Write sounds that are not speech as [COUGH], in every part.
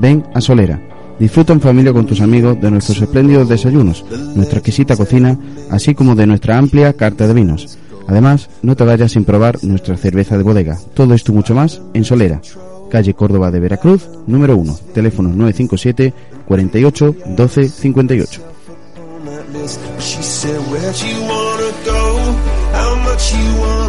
Ven a Solera. Disfruta en familia con tus amigos de nuestros espléndidos desayunos, nuestra exquisita cocina, así como de nuestra amplia carta de vinos. Además, no te vayas sin probar nuestra cerveza de bodega. Todo esto y mucho más en Solera, calle Córdoba de Veracruz, número 1, teléfono 957 48 12 58. She said, Where'd you wanna go? How much you wanna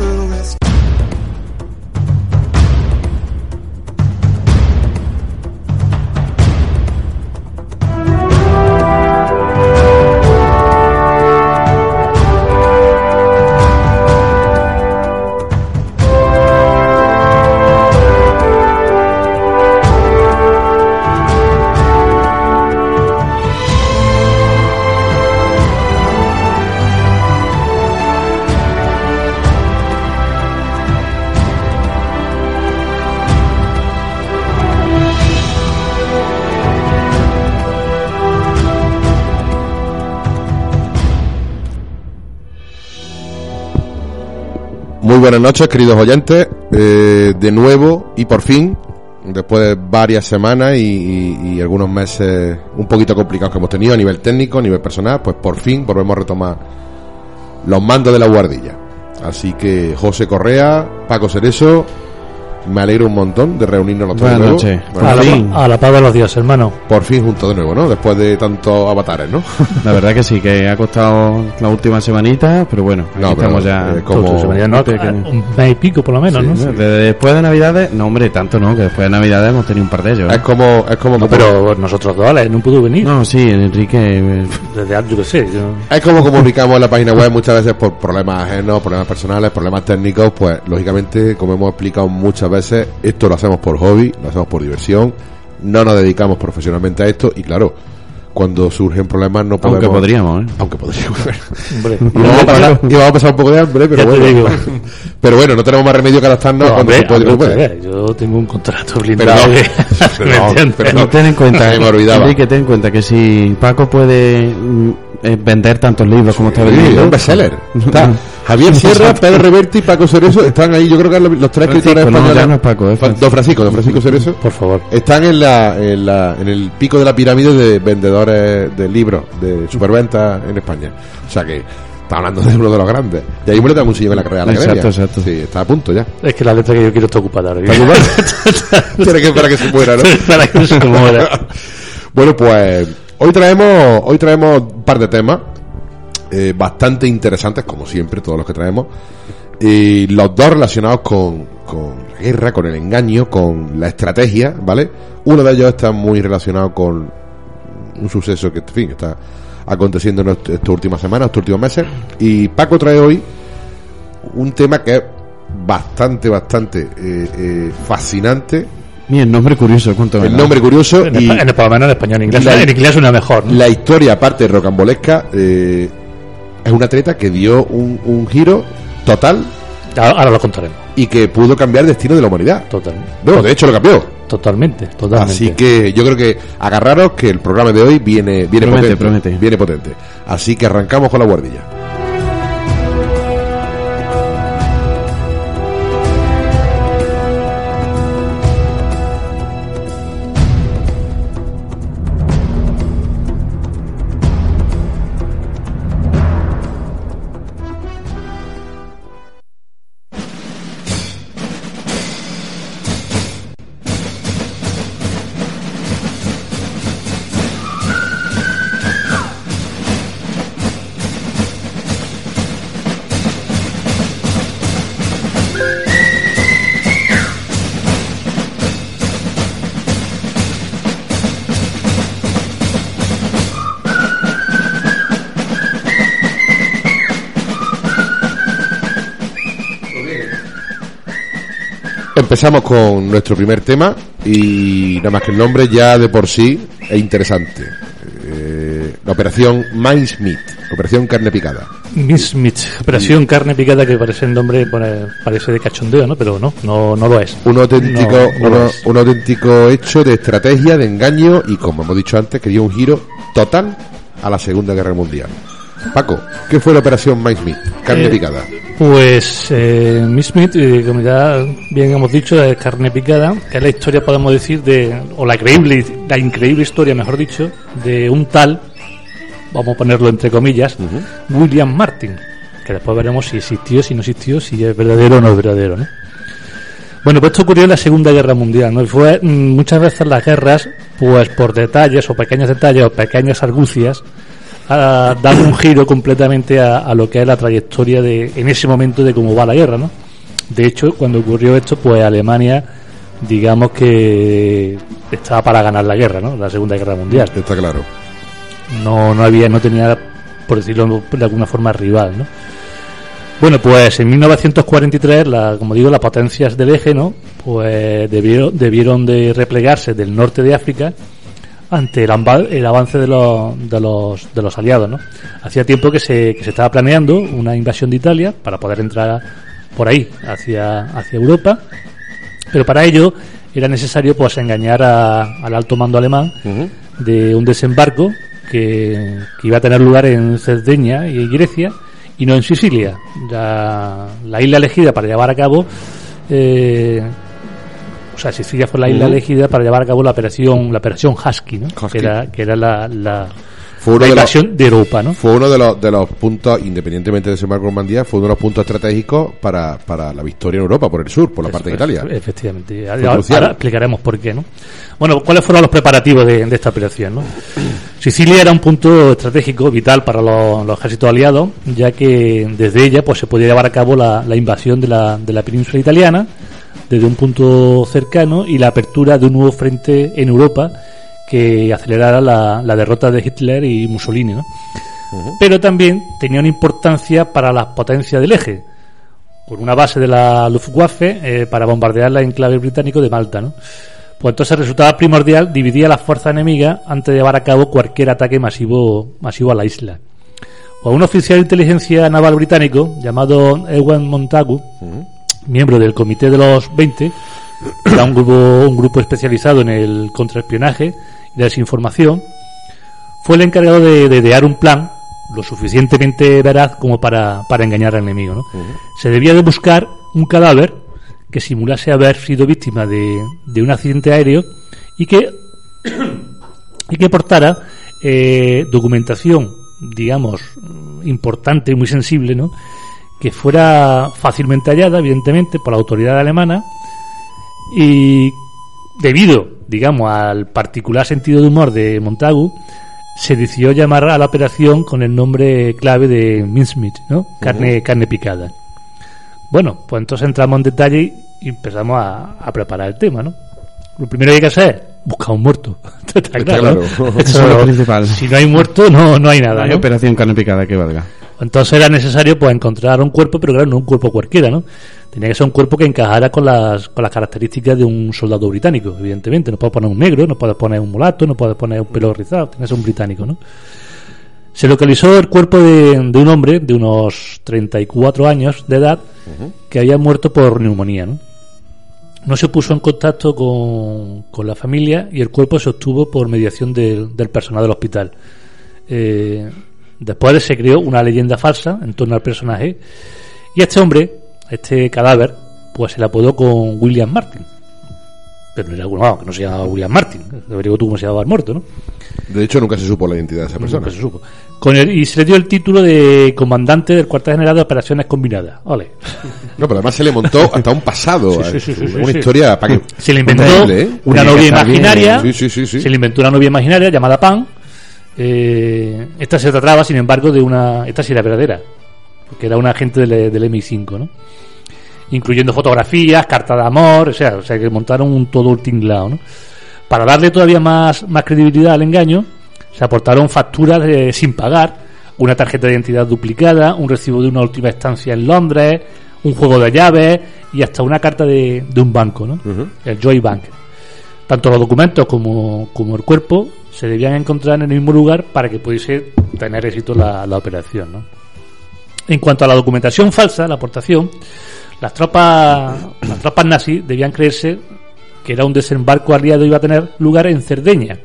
buenas noches, queridos oyentes. Eh, de nuevo y por fin, después de varias semanas y, y- y algunos meses un poquito complicados que hemos tenido a nivel técnico, a nivel personal, pues por fin volvemos a retomar los mandos de la guardilla. Así que José Correa, Paco Cerezo, me alegro un montón de reunirnos los tres Buenas noches. Bueno, A la, a la paz de los dioses, hermano. por fin juntos de nuevo, ¿no? Después de tantos avatares, ¿no? [LAUGHS] La verdad que sí, que ha costado la última semanita, pero bueno, aquí No, pero, estamos ya. eh, como- no, pequeño. un mes y pico por lo menos, Sí, ¿no? sí. Desde después de Navidades, no hombre, tanto no, que después de Navidades hemos tenido un par de ellos. ¿eh? Es como, es como, No, pero nosotros dos, Alex, no pudo venir. No, sí, Enrique. eh, Desde antes, yo qué sé. yo- Es como comunicamos en la página web muchas veces por problemas ajenos, problemas personales, problemas técnicos, pues lógicamente, como hemos explicado muchas veces, esto lo hacemos por hobby, lo hacemos por diversión, no nos dedicamos profesionalmente a esto y claro, cuando surgen problemas no podemos... Aunque podríamos, ¿eh? Aunque podríamos. Hombre, [LAUGHS] Y vamos, a pasar, y vamos a pasar un poco de hambre, pero Ya te bueno. digo. [LAUGHS] Pero bueno, no tenemos más remedio que adaptarnos no, cuando hombre, se puede. hombre, puede. yo tengo un contrato Pero blindado. no, que- pero [LAUGHS] ¿me no, pero No, ten en cuenta, me olvidaba. Enrique, ten en cuenta que si Paco puede mm, eh, vender tantos libros como está Sí, vendiendo, un bestseller. Está Javier Sierra, Pedro Reverti y Paco Cerezo están ahí. Yo creo que los, los tres Francisco, escritores no, españoles. ya no es Paco, es Francisco. Don Francisco, don Francisco Cerezo. Por favor. Están en, la, en, la, en el pico de la pirámide de vendedores de libros, de superventas en España. O sea que está hablando de uno de los grandes. Y ahí le da un sillón en la carrera de la Exacto, exacto. Sí, está a punto ya. Es que la letra que yo quiero está ocupada ahora. ¿Está ocupado? [LAUGHS] Tiene que esperar que se muera, ¿no? [LAUGHS] Para que no se muera. [LAUGHS] Bueno, pues hoy traemos, hoy traemos un par de temas eh, bastante interesantes, como siempre, todos los que traemos. Y los dos relacionados con, con la guerra, con el engaño, con la estrategia, ¿vale? Uno de ellos está muy relacionado con un suceso que, en fin, está aconteciendo en est- estas últimas semanas, estos últimos meses. Y Paco trae hoy un tema que es bastante, bastante eh, eh, fascinante. Mira, el nombre curioso, cuéntame. El nombre curioso En, y en- por lo menos en español. En inglés, La- en inglés suena mejor. ¿no? la historia, aparte de rocambolesca, eh, es un atleta que dio un, un giro total Ahora, ahora lo contaremos. y que pudo cambiar el destino de la humanidad. Total, No, de hecho lo cambió. totalmente, totalmente. Así que yo creo que agarraros que el programa de hoy viene, viene Promete, potente. promete. Viene potente. Así que arrancamos con la guardilla. Empezamos con nuestro primer tema y nada más que el nombre ya de por sí es interesante. Eh, la operación Mindsmith, operación carne picada. Miss Mitch, operación carne picada que parece el nombre, parece de cachondeo, ¿no? Pero no, no, no lo es. Un auténtico, No, no lo uno- es. un auténtico hecho de estrategia, de engaño y como hemos dicho antes, que dio un giro total a la Segunda Guerra Mundial. Paco, ¿qué fue la operación Mike Smith? Carne Eh, picada. Pues eh, Smith, eh, como ya bien hemos dicho, es carne picada, que es la historia, podemos decir, de, o la increíble, la increíble historia, mejor dicho, de un tal, vamos a ponerlo entre comillas, William Martin, que después veremos si existió, si no existió, si es verdadero o no es verdadero, ¿no? Bueno, pues esto ocurrió en la Segunda Guerra Mundial, ¿no? Y fue mm, muchas veces las guerras, pues por detalles o pequeños detalles o pequeñas argucias, a dar un giro completamente a, a lo que es la trayectoria de en ese momento de cómo va la guerra, ¿no? De hecho, cuando ocurrió esto, pues Alemania, digamos que estaba para ganar la guerra, ¿no? La Segunda Guerra Mundial. Está claro. No, no había, no tenía, por decirlo de alguna forma, rival, ¿no? Bueno, pues en 1943, la, como digo, las potencias del eje, ¿no? Pues debieron, debieron de replegarse del norte de África ante el, el avance de los, de los, de los aliados, ¿no? Hacía tiempo que se, que se estaba planeando una invasión de Italia para poder entrar por ahí, hacia, hacia Europa, pero para ello era necesario pues engañar a- al alto mando alemán de un desembarco que, que iba a tener lugar en Cerdeña y Grecia y no en Sicilia. Ya la isla elegida para llevar a cabo, eh, sea, Sicilia fue la isla elegida para llevar a cabo la operación, la operación Husky, ¿no? Husky. que era, que era la, la, Fue uno la de los, invasión de Europa, ¿no? fue uno de los, de los puntos, independientemente de desembarco en Normandía, fue uno de los puntos estratégicos para, para la victoria en Europa, por el sur, por la parte de Eso, Italia. Efectivamente. Ahora, explicaremos por qué, ¿no? Bueno, ¿cuáles fueron los preparativos de, de esta operación, no? [CLEARS THROAT] Sicilia era un punto estratégico vital para los, los ejércitos aliados, ya que desde ella pues se podía llevar a cabo la, la invasión de la, de la península italiana desde un punto cercano y la apertura de un nuevo frente en Europa que acelerara la, la derrota de Hitler y Mussolini, ¿no? Pero también tenía una importancia para las potencias del eje, con una base de la Luftwaffe eh, para bombardear la enclave británico de Malta, ¿no? Pues entonces resultaba primordial dividir a las fuerzas enemigas antes de llevar a cabo cualquier ataque masivo, masivo a la isla. Pues un oficial de inteligencia naval británico llamado Ewan Montagu, miembro del Comité de los 20, que era un grupo, un grupo especializado en el contraespionaje y la desinformación, fue el encargado de, de idear un plan lo suficientemente veraz como para, para engañar al enemigo. ¿no? Se debía de buscar un cadáver que simulase haber sido víctima de, de un accidente aéreo y que, [COUGHS] y que portara eh, documentación, digamos, importante y muy sensible, ¿no? Que fuera fácilmente hallada, evidentemente, por la autoridad alemana y debido, digamos, al particular sentido de humor de Montagu, se decidió llamar a la operación con el nombre clave de mincemeat, ¿no? Carne, carne picada. Bueno, pues entonces entramos en detalle y empezamos a, a preparar el tema, ¿no? Lo primero que hay que hacer es buscar un muerto. [LAUGHS] Está claro. claro. ¿no? Eso es lo principal. Si no hay muerto, no, no hay No nada. hay ¿no? operación carne picada que valga. Entonces era necesario pues encontrar un cuerpo, pero claro, no un cuerpo cualquiera, ¿no? Tenía que ser un cuerpo que encajara con las, con las características de un soldado británico, evidentemente. No puedes poner un negro, no puedes poner un mulato, no puedes poner un pelo rizado, tiene que ser un británico, ¿no? Se localizó el cuerpo de, de un hombre de unos 34 años de edad que había muerto por neumonía, ¿no? No se puso en contacto con, con la familia y el cuerpo se obtuvo por mediación del, del personal del hospital. Eh, después se creó una leyenda falsa en torno al personaje y este hombre, este cadáver, pues se le apodó con William Martin. Pero no era bueno, que no se llamaba William Martin. Debería tú cómo se llamaba el muerto, ¿no? De hecho, nunca se supo la identidad de esa persona. Nunca se supo. Con el, y se le dio el título de comandante del cuartel general de operaciones combinadas. Ole. No, pero además se le montó hasta un pasado. Sí, sí, sí, una historia para que. Se le inventó ¿eh? una novia imaginaria. Se le inventó una novia imaginaria llamada Pan. Eh, esta se trataba, sin embargo, de una. Esta sí era verdadera. Que era un agente del, del MI5, ¿no? Incluyendo fotografías, cartas de amor, o sea, o sea que montaron un todo tinglao, ¿no? Para darle todavía más, más credibilidad al engaño, se aportaron facturas de- sin pagar, una tarjeta de identidad duplicada, un recibo de una última estancia en Londres, un juego de llaves y hasta una carta de, de un banco, ¿no? El Joy Bank. Tanto los documentos como, como el cuerpo se debían encontrar en el mismo lugar para que pudiese tener éxito la, la operación, ¿no? En cuanto a la documentación falsa, la aportación, las tropas, las tropas nazis debían creerse que era un desembarco aliado iba a tener lugar en Cerdeña,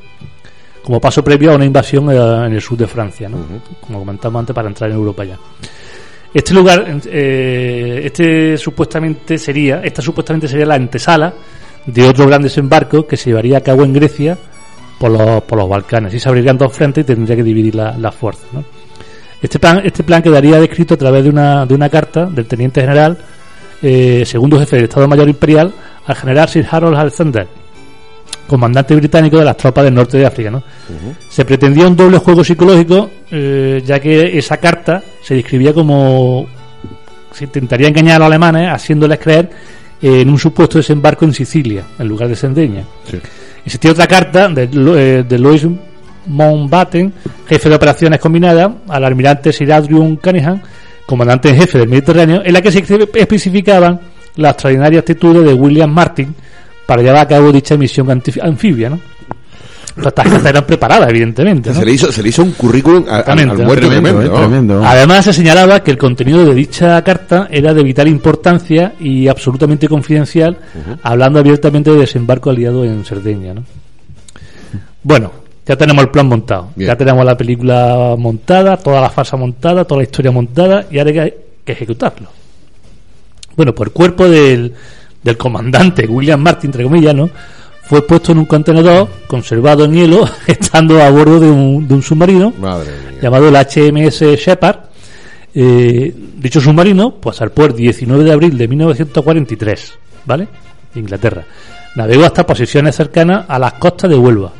como paso previo a una invasión en el sur de Francia, ¿no? como comentamos antes, para entrar en Europa ya. Este lugar, eh, este supuestamente sería, esta supuestamente sería la antesala de otro gran desembarco que se llevaría a cabo en Grecia por los, por los Balcanes. Y se abrirían dos frentes y tendría que dividir la- las fuerzas. ¿no? Este plan, este plan quedaría descrito a través de una, de una carta del teniente general, eh, segundo jefe del Estado Mayor Imperial, al general Sir Harold Alexander, comandante británico de las tropas del norte de África. ¿no? Se pretendía un doble juego psicológico, eh, ya que esa carta se describía como se intentaría engañar a los alemanes haciéndoles creer en un supuesto desembarco en Sicilia, en lugar de Sendeña. Sí. Existía otra carta de, eh, de Louis Mountbatten, jefe de operaciones combinadas, al almirante Sir Adrian Cunningham, comandante en jefe del Mediterráneo, en la que se especificaban las extraordinarias actitudes de William Martin para llevar a cabo dicha misión anfibia. ¿no? Estas cartas eran preparadas, evidentemente. ¿no? Se, le hizo, se le hizo un currículum a- al, al eh. Además, se señalaba que el contenido de dicha carta era de vital importancia y absolutamente confidencial, hablando abiertamente de desembarco aliado en Cerdeña. ¿no? Bueno, ya tenemos el plan montado, Bien. ya tenemos la película montada, toda la farsa montada, toda la historia montada y ahora hay que ejecutarlo. Bueno, pues el cuerpo del, del comandante William Martin, entre comillas, ¿no? Fue puesto en un contenedor conservado en hielo, [LAUGHS] estando a bordo de un, de un submarino Madre llamado el HMS Shepard. Eh, dicho submarino, pues zarpó el 19 de abril de 1943, ¿vale? Inglaterra. Navegó hasta posiciones cercanas a las costas de Huelva.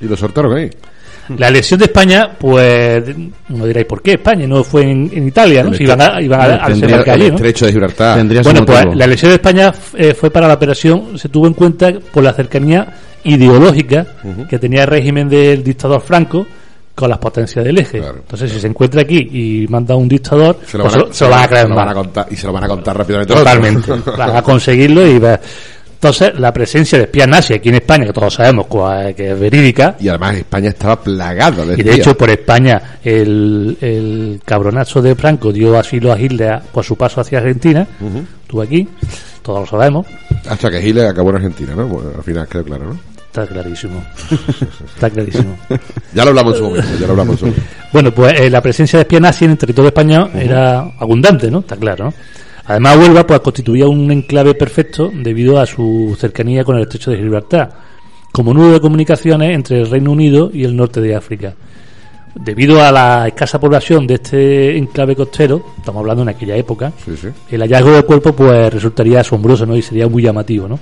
Y lo soltaron ahí. La elección de España, pues, uno dirá, ¿y por qué España? No fue en, en Italia, ¿no? El Si iban a, iban a, a tendría- El allí, ¿no? estrecho de Gibraltar. Tendría Bueno, pues motivo. la elección de España eh, fue para la operación, se tuvo en cuenta por la cercanía ideológica que tenía el régimen del dictador Franco con las potencias del eje. Claro, Entonces, si se encuentra aquí y manda un dictador, Se lo pues van a, se, se lo van a creer se lo van más. a contar, y se lo van a contar rápidamente. Totalmente. van a conseguirlo y ver. Entonces, la presencia de espías nazis aquí en España, que todos sabemos cuál- que es verídica, Y además España estaba plagado de y de espías. hecho por España el, el cabronazo de Franco dio asilo a Hitler por su paso hacia Argentina, estuvo aquí, todos lo sabemos, Hasta que Hitler acabó en Argentina, ¿no? Bueno, al final quedó claro, ¿no? está clarísimo, está clarísimo. [LAUGHS] Ya lo hablamos en su momento, ya lo hablamos en su momento. Bueno, pues eh, la presencia de espías nazis en el territorio español era abundante, ¿no? Está claro, ¿no? Además, Huelva pues constituía un enclave perfecto debido a su cercanía con el estrecho de Gibraltar, como nudo de comunicaciones entre el Reino Unido y el norte de África. Debido a la escasa población de este enclave costero, estamos hablando en aquella época, Sí, sí. el hallazgo del cuerpo pues resultaría asombroso ¿no? y sería muy llamativo ¿no?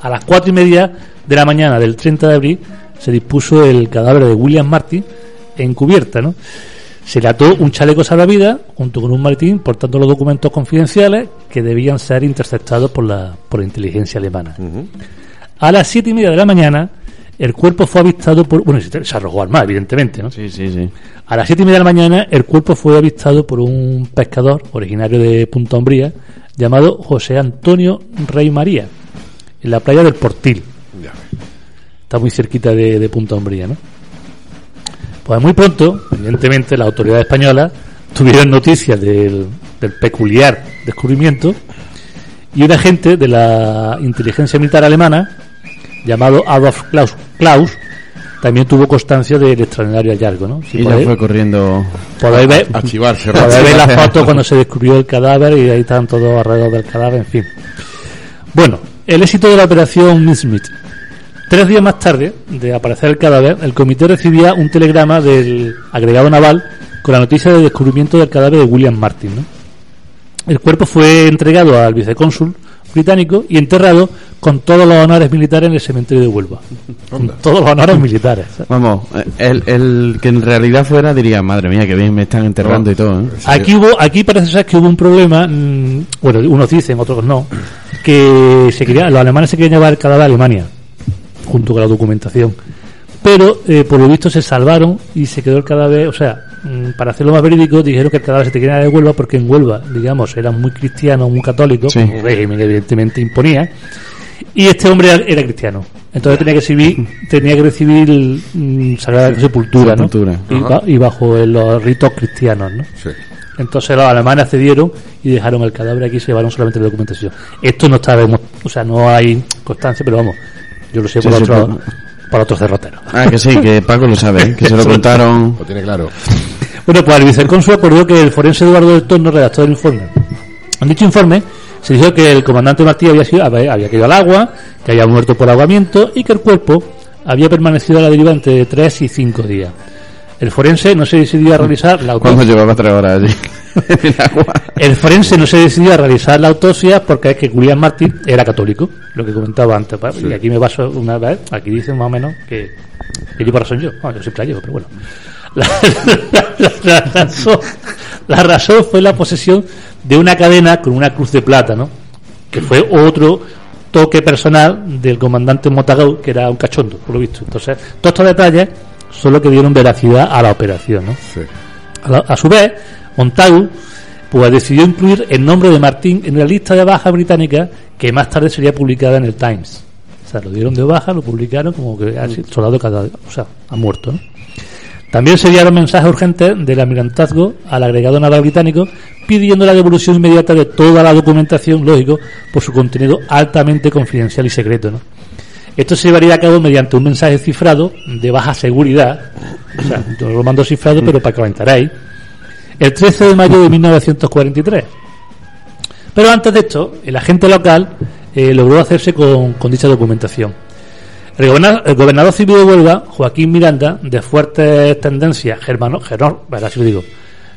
a las cuatro y media de la mañana del 30 de abril se dispuso el cadáver de William Martin en cubierta ¿no? Se le ató un chaleco salvavidas junto con un maletín portando los documentos confidenciales que debían ser interceptados por la, por la inteligencia alemana a las siete y media de la mañana el cuerpo fue avistado por bueno se se arrojó al mar evidentemente ¿no? Sí, sí, sí. A las siete y media de la mañana, el cuerpo fue avistado por un pescador originario de Punta Umbría llamado José Antonio Rey María, en la playa del Portil. Ya. Está muy cerquita de, de Punta Umbría, ¿no? Pues muy pronto, evidentemente, las autoridades españolas tuvieron noticias del, del peculiar descubrimiento y un agente de la inteligencia militar alemana llamado Adolf Klaus, Klaus también tuvo constancia del extraordinario hallazgo, ¿no? Si Y ya fue corriendo. podéis ver, A chivarse, podéis ver las [LAUGHS] fotos cuando se descubrió el cadáver y ahí están todos alrededor del cadáver, en fin. Bueno, el éxito de la operación Smith. Tres días más tarde de aparecer el cadáver, el comité recibía un telegrama del agregado naval con la noticia del descubrimiento del cadáver de William Martin. ¿no? El cuerpo fue entregado al vicecónsul británico y enterrado con todos los honores militares en el cementerio de Huelva. Con todos los honores militares. Vamos, el, el que en realidad fuera diría, madre mía, que bien me están enterrando y todo, ¿eh? Aquí hubo, aquí parece ser que hubo un problema, mm, bueno, unos dicen, otros no, que se quería, los alemanes se querían llevar el cadáver a Alemania, junto con la documentación. Pero, eh, por lo visto, se salvaron y se quedó el cadáver, o sea, mm, para hacerlo más verídico, dijeron que el cadáver se te quería de Huelva porque en Huelva, digamos, eran muy cristianos, muy católicos, Sí. un régimen que evidentemente imponía, y este hombre era, era cristiano. Entonces tenía que recibir, [LAUGHS] tenía que recibir mm, sagrada sepultura, ¿no? Sepultura. Y, ba- y bajo los ritos cristianos, ¿no? Sí. Entonces los alemanes accedieron y dejaron el cadáver aquí y se llevaron solamente la documentación. Esto no está, o sea, no hay constancia, pero vamos, yo lo sé Sí, por sí, otro por- por otros derroteros. Ah, que sí, que Paco lo sabe, que se lo [LAUGHS] contaron. Lo tiene claro. [LAUGHS] Bueno, pues el vicecónsul acordó que el forense Eduardo del Torno redactó el informe. En dicho informe se dijo que el comandante Martí había, sido, había, había caído al agua, que había muerto por ahogamiento y que el cuerpo había permanecido a la deriva entre 3 y 5 días. El forense no se decidió a realizar la autopsia. llevaba tres horas allí [LAUGHS] el forense no se decidió a realizar la autopsia porque es que William Martin era católico, lo que comentaba antes. Y aquí me baso una vez, aquí dicen más o menos que, que llevo razón yo. Bueno, yo siempre la llevo, pero bueno. La, la- la razón, la razón fue la posesión de una cadena con una cruz de plata, ¿no? Que fue otro toque personal del comandante Motagau, que era un cachondo, por lo visto. Entonces, todos estos detalles son los que dieron veracidad a la operación, ¿no? Sí. A, la- a su vez, Montagu pues decidió incluir el nombre de Martín en la lista de bajas británica que más tarde sería publicada en el Times. O sea, lo dieron de baja, lo publicaron como que ha sido soldado cada, o sea, ha muerto. ¿no? También se enviaron mensajes urgentes del almirantazgo al agregado naval británico pidiendo la devolución inmediata de toda la documentación, lógico, por su contenido altamente confidencial y secreto. ¿no? Esto se llevaría a cabo mediante un mensaje cifrado de baja seguridad. O sea, yo lo mando cifrado, pero para que lo enteréis. El 13 de mayo de 1943. Pero antes de esto, el agente local eh, logró hacerse con, dicha documentación. El gobernador, civil de Huelva, Joaquín Miranda, de fuertes tendencias germano, gerno- bueno, así lo digo,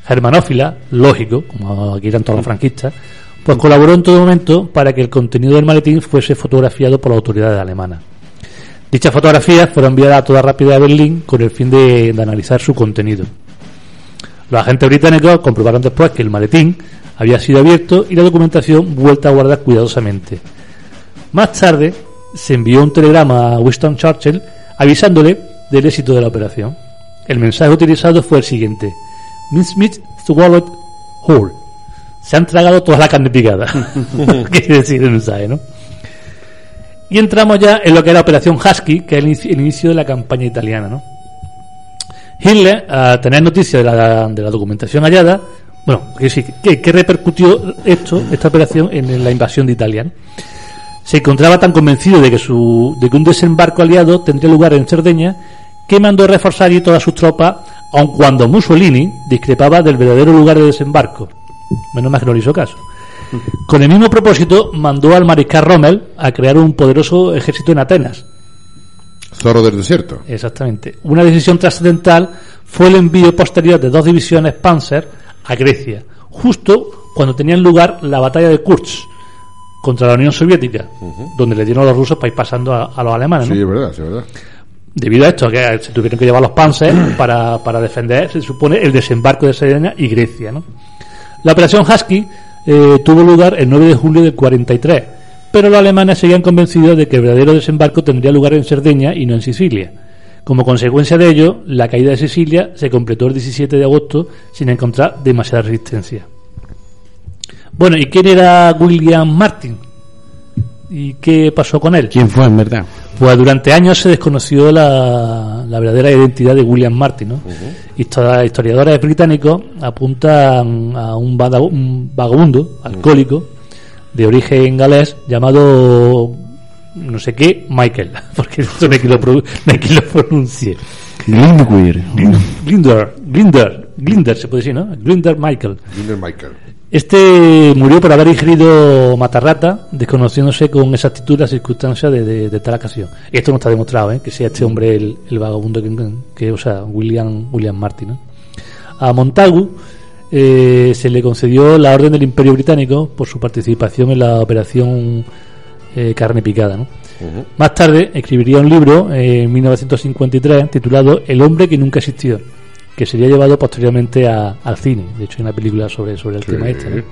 germanófila, lógico, como aquí eran todos los franquistas, pues colaboró en todo momento para que el contenido del maletín fuese fotografiado por las autoridades alemanas. Dichas fotografías fueron enviadas a toda rápida a Berlín con el fin de, analizar su contenido. Los agentes británicos comprobaron después que el maletín había sido abierto y la documentación vuelta a guardar cuidadosamente. Más tarde se envió un telegrama a Winston Churchill avisándole del éxito de la operación. El mensaje utilizado fue el siguiente: Mincemeat swallowed whole. Se han tragado toda la carne picada. [LAUGHS] Quiere decir el mensaje, ¿no? Y entramos ya en lo que era Operación Husky, que es el inicio, de la campaña italiana, ¿no? Hitler, al tener noticia de la, de la documentación hallada, bueno, ¿qué, qué repercutió esto, esta operación en la invasión de Italia? Se encontraba tan convencido de que, su, de que un desembarco aliado tendría lugar en Cerdeña que mandó reforzar y todas sus tropas, aun cuando Mussolini discrepaba del verdadero lugar de desembarco. Menos mal que no le hizo caso. Con el mismo propósito, mandó al mariscal Rommel a crear un poderoso ejército en Atenas, Zorro del desierto. Exactamente. Una decisión trascendental fue el envío posterior de dos divisiones Panzer a Grecia, justo cuando tenían lugar la batalla de Kursk contra la Unión Soviética, donde le dieron a los rusos para ir pasando a, a los alemanes. ¿no? Sí, es verdad, sí, es verdad. Debido a esto, que se tuvieron que llevar los Panzer para, para defender, se supone, el desembarco de Cerdeña y Grecia. ¿no? La operación Husky eh, tuvo lugar el 9 de julio del 43, pero los alemanes seguían convencidos de que el verdadero desembarco tendría lugar en Cerdeña y no en Sicilia. Como consecuencia de ello, la caída de Sicilia se completó el 17 de agosto sin encontrar demasiada resistencia. Bueno, ¿y quién era William Martin? ¿Y qué pasó con él? ¿Quién fue, en verdad? Pues durante años se desconoció la, la verdadera identidad de William Martin. ¿no? Histo- Historiadores británicos apuntan a un, vada- un vagabundo alcohólico de origen galés llamado no sé qué Michael, [LAUGHS] porque no hay quien lo, pro- no hay quien lo pronuncie. Glinder, Glinder, Glinder se puede decir, ¿no? Glinder Michael. Junior Michael. Este murió por haber ingerido matarrata, desconociéndose con exactitud las circunstancias de, de- de tal ocasión. Esto no está demostrado, ¿eh? que sea este hombre el, el vagabundo que, que, o sea, William, William Martin. ¿no? A Montagu eh, se le concedió la Orden del Imperio Británico por su participación en la operación eh, Carne Picada. ¿no? Más tarde escribiría un libro eh, en 1953 titulado El hombre que nunca existió, que sería llevado posteriormente a- al cine. De hecho, hay una película sobre, sobre el Sí. tema este. ¿no?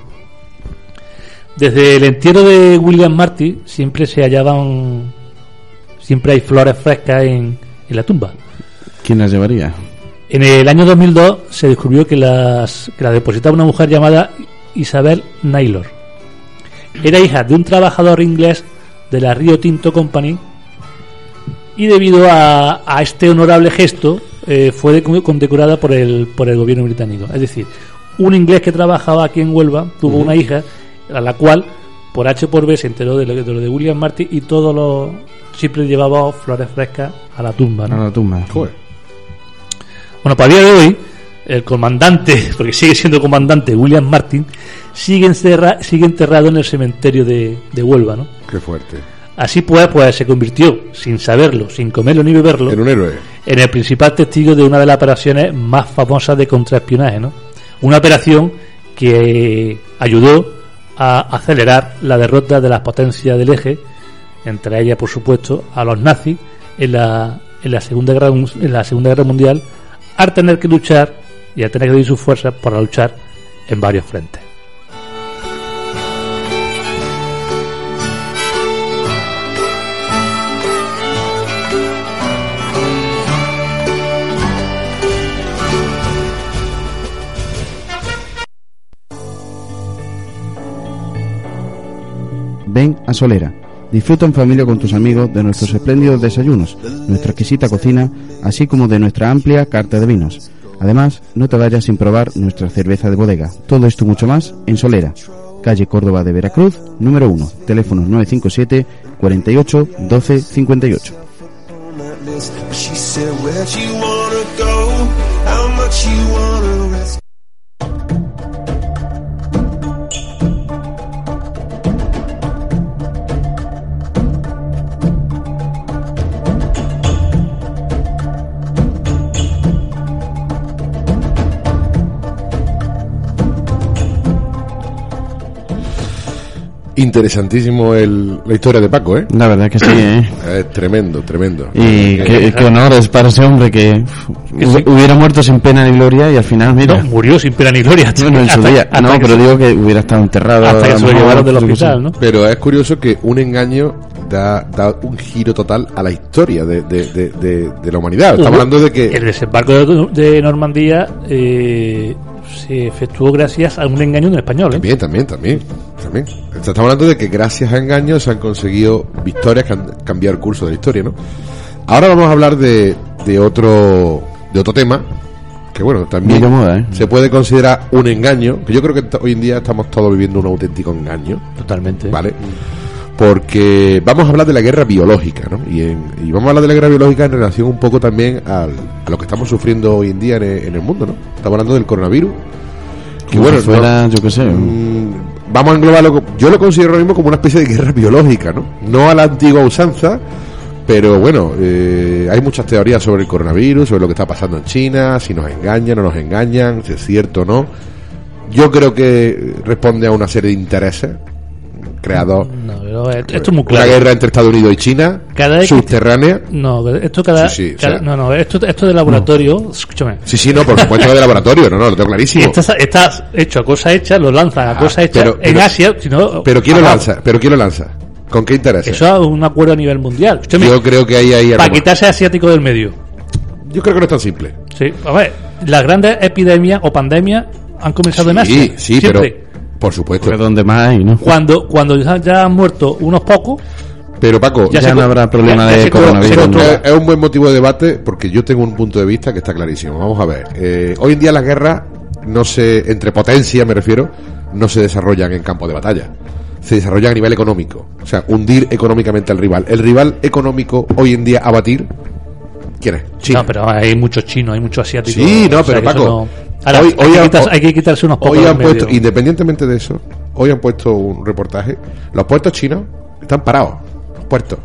Desde el entierro de William Marty siempre se hallaban, siempre hay flores frescas en, en la tumba. ¿Quién las llevaría? En el año 2002 se descubrió que las que la depositaba una mujer llamada Isabel Naylor. Era hija de un trabajador inglés de la Rio Tinto Company y debido a, a este honorable gesto eh, fue de- condecorada por el, por el gobierno británico. Es decir, un inglés que trabajaba aquí en Huelva tuvo una hija a la cual por H por B se enteró de lo, de lo de William Martin y todos los siempre llevaba flores frescas a la tumba. ¿no? A la tumba. Joder. Bueno, para el día de hoy, el comandante, [LAUGHS] porque sigue siendo comandante, William Martin, sigue, encerra- sigue enterrado en el cementerio de, de Huelva, ¿no? Qué fuerte. Así pues, pues se convirtió, sin saberlo, sin comerlo ni beberlo, En un héroe. en el principal testigo de una de las operaciones más famosas de contraespionaje, ¿no? Una operación que ayudó a acelerar la derrota de las potencias del eje, entre ellas, por supuesto, a los nazis en la, en la Segunda Guerra en la Segunda Guerra Mundial, al tener que luchar y al tener que dividir sus fuerzas para luchar en varios frentes. Ven a Solera. Disfruta en familia con tus amigos de nuestros espléndidos desayunos, nuestra exquisita cocina, así como de nuestra amplia carta de vinos. Además, no te vayas sin probar nuestra cerveza de bodega. Todo esto mucho más en Solera, calle Córdoba de Veracruz, número 1, teléfono 957 48 12 58. Interesantísimo el, la historia de Paco, ¿eh? La verdad que sí, [CLEARS THROAT] ¿eh? Es tremendo, tremendo. Y qué, qué honores para ese hombre que hubiera muerto sin pena ni gloria y al final, mira. No, murió sin pena ni gloria. bueno, en su hasta- día. hasta No, pero se- digo que hubiera estado enterrado. hasta que se lo llevaron del hospital, ¿no? Pero es curioso que un engaño da, da un giro total a la historia de, de, de, de- de la humanidad. Estamos hablando de que... El desembarco de, de Normandía eh, se efectuó gracias a un engaño de un español. ¿eh? También, también, también, también. Estamos hablando de que gracias a engaños se han conseguido victorias que han cambiado el curso de la historia, ¿no? Ahora vamos a hablar de, de otro de otro tema que bueno también moda, ¿eh? se puede considerar un engaño que yo creo que hoy en día estamos todos viviendo un auténtico engaño Totalmente. vale porque vamos a hablar de la guerra biológica ¿no? y, en- y vamos a hablar de la guerra biológica en relación un poco también al- a lo que estamos sufriendo hoy en día en el, en el mundo ¿no? estamos hablando del coronavirus que bueno si fuera, no- yo qué sé. Mm, vamos a englobarlo, yo lo considero ahora mismo como una especie de guerra biológica, ¿no? No a la antigua usanza, pero bueno, eh, hay muchas teorías sobre el coronavirus, sobre lo que está pasando en China, si nos engañan o no nos engañan, si es cierto o no. Yo creo que responde a una serie de intereses creados. No, esto es muy Una claro. guerra entre Estados Unidos y China, Cada que- subterránea. No, esto cada, Sí, sí, o cada- sea- no, no, esto, esto de laboratorio, escúchame. Sí, sí, no, por supuesto que de laboratorio, no, no, lo tengo Si clarísimo. estás, estás hecho a cosa hecha, lo lanzan a Ah, cosa hecha pero- en pero- Asia, si no, Pero ¿quién lo lanza? ¿Pero quién lo lanza? ¿Con qué intereses? Eso es un acuerdo a nivel mundial. Escúchame, Yo creo que ahí hay para quitarse asiático del medio. Yo creo que no es tan simple. Sí, a ver, las grandes epidemias o pandemias han comenzado en Asia. Sí, sí, pero siempre. Por supuesto. Porque donde más hay, ¿no? Cuando, cuando ya, ya han muerto unos pocos, Pero Paco, Ya Ya, se no habrá problema ya- ya de coronavirus. es, un buen motivo de debate porque yo tengo un punto de vista que está clarísimo. Vamos a ver. eh, hoy en día las guerras no se entre potencias, me refiero, no se desarrollan en campo de batalla. Se desarrollan a nivel económico. O sea, hundir económicamente al rival. El rival económico hoy en día a batir, ¿quién es? China. No, pero hay muchos chinos, hay muchos asiáticos. Sí, no, o sea pero Paco, no- Ahora, hoy- hay, hoy que quitarse, hay que quitarse unos pocos. Hoy han puesto, medio. independientemente de eso, hoy han puesto un reportaje. Los puertos chinos están parados. Los puertos.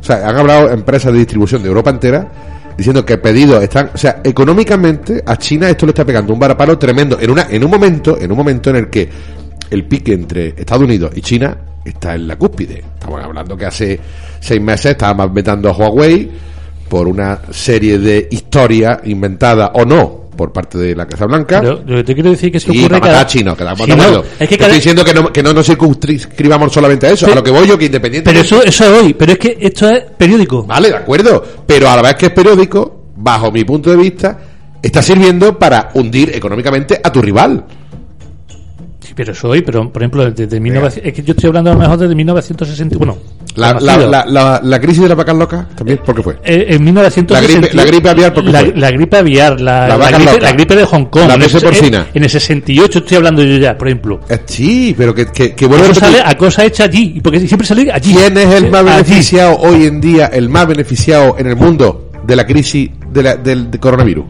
O sea, han hablado empresas de distribución de Europa entera diciendo que pedidos están, o sea, económicamente a China esto le está pegando un varapalo tremendo en una en un momento, en un momento en el que el pique entre Estados Unidos y China está en la cúspide. Estamos hablando que hace seis meses estábamos vetando a Huawei por una serie de historias inventadas o no por parte de la Casa Blanca. Pero lo que te quiero decir es que Sí, ocurre cada- a chinos, que estamos Sí, no, es que Estoy diciendo que no, que no nos circunscribamos solamente a eso, a lo que voy yo, que independiente. Pero eso, eso es hoy, pero es que esto es periódico. Vale, de acuerdo. Pero a la vez que es periódico, bajo mi punto de vista, está sirviendo para hundir económicamente a tu rival. Pero eso hoy, pero por ejemplo, desde 1900, es que yo estoy hablando a lo mejor desde 1960, bueno, La, la, la, la, la crisis de las vacas locas, también, ¿por qué fue? Eh, en 1960 La gripe- la gripe aviar, ¿por qué la, fue? la gripe aviar, la, La la vaca gripe, loca. la gripe de Hong Kong. La peste porcina. En el 68 estoy hablando yo ya, por ejemplo. Eh, sí, pero que, que, que vuelvo a sale a cosa hecha allí, porque siempre sale allí. ¿Quién es el más Allí. beneficiado hoy en día, el más beneficiado en el mundo de la crisis de la- del de coronavirus?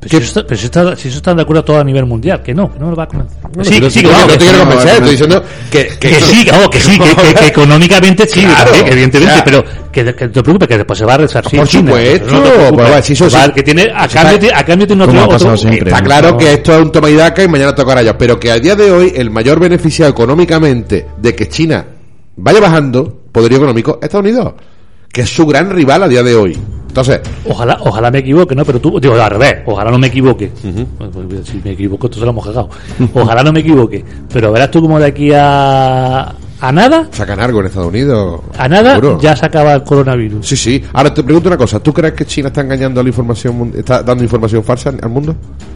Pero, si eso, está, pero si, está, si eso está de acuerdo todo a nivel mundial, que no, que no lo va a convencer. sí, Pero sí, no, que no, no que te quiero no, convencer, no, estoy no. diciendo que, que, que sí, que, que sí, que, que- que [LAUGHS] económicamente sí, Claro, también, evidentemente, pero que, que no te preocupes, que después se va a resarcir Por supuesto, no te preocupes. pues, bueno, si eso Va, sí. que tiene, a cambio, está- a cambio tiene otro, otro- siempre. Está claro que esto es un toma y daca y mañana tocará ellos, pero que a día de hoy el mayor beneficiado económicamente de que China vaya bajando, poderío económico, es Estados Unidos, que es su gran rival a día de hoy. Entonces, Ojalá, ojalá me equivoque, ¿no? Pero tú, digo, al revés, ojalá no me equivoque. Pues, si me equivoco, entonces lo hemos cagado. Ojalá no me equivoque. Pero verás tú como de aquí a, a nada, sacan algo en Estados Unidos. a nada, seguro. ya se acaba el coronavirus. Sí, sí. Ahora te pregunto una cosa. ¿Tú crees que China está engañando a la información, está dando información falsa al mundo?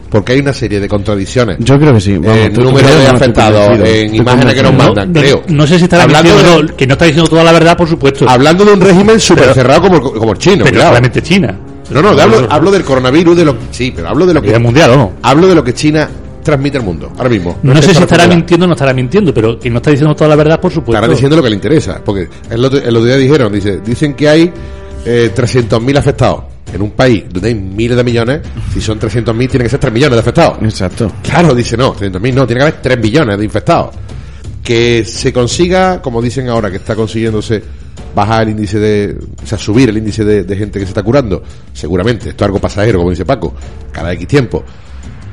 Porque hay una serie de contradicciones. Yo creo que sí. Vamos, en tú- tú número de afectados, en imágenes que nos mandan, no, creo. no sé si estará Hablando mintiendo, de- no, que no está diciendo toda la verdad, por supuesto. Hablando de un régimen súper cerrado como, el- como el chino. pero cuidado. solamente China. No, no, de hablo, hablo del coronavirus, de lo sí, pero hablo de lo que mundial, ¿o no? hablo de lo que China transmite al mundo ahora mismo. No sé si estará mintiendo o no estará mintiendo, pero que no está diciendo toda la verdad, por supuesto. Estará diciendo lo que le interesa, porque el otro, el otro día dijeron, dice, dicen que hay eh, 300.000 afectados en un país donde hay miles de millones, si son 300.000 tiene que ser 3 millones de afectados. Exacto. Claro, dice no, 300.000 no, tiene que haber 3 millones de infectados. Que se consiga, como dicen ahora, que está consiguiéndose bajar el índice de, o sea, subir el índice de, de gente que se está curando, seguramente, esto es algo pasajero, como dice Paco, cada X tiempo,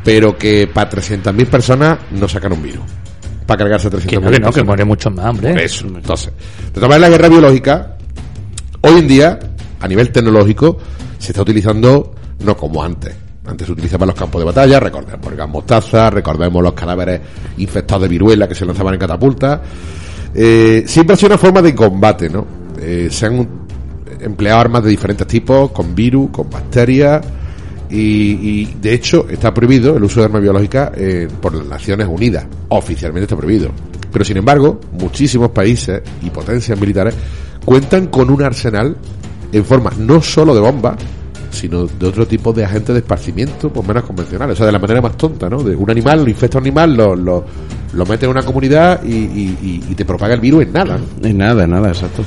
pero que para 300.000 personas no sacan un virus, para cargarse a 300.000 Que no, que no, que muere mucho más, hombre. Eso. Entonces, de todas la guerra biológica, hoy en día, a nivel tecnológico, se está utilizando no como antes. Antes se utilizaba en los campos de batalla, recordemos el gas mostaza, recordemos los cadáveres infectados de viruela que se lanzaban en catapultas. Eh, siempre ha sido una forma de combate, ¿no? Eh, se han empleado armas de diferentes tipos, con virus, con bacterias, y, y, de hecho está prohibido el uso de armas biológicas eh, por las Naciones Unidas. Oficialmente está prohibido. Pero sin embargo, muchísimos países y potencias militares cuentan con un arsenal en forma no solo de bombas, sino de otro tipo de agentes de esparcimiento, pues menos convencionales. O sea, de la manera más tonta, ¿no? De un animal, lo infecta a un animal, lo, lo, lo mete en una comunidad y, y- y- te propaga el virus en nada. En nada, nada, exacto.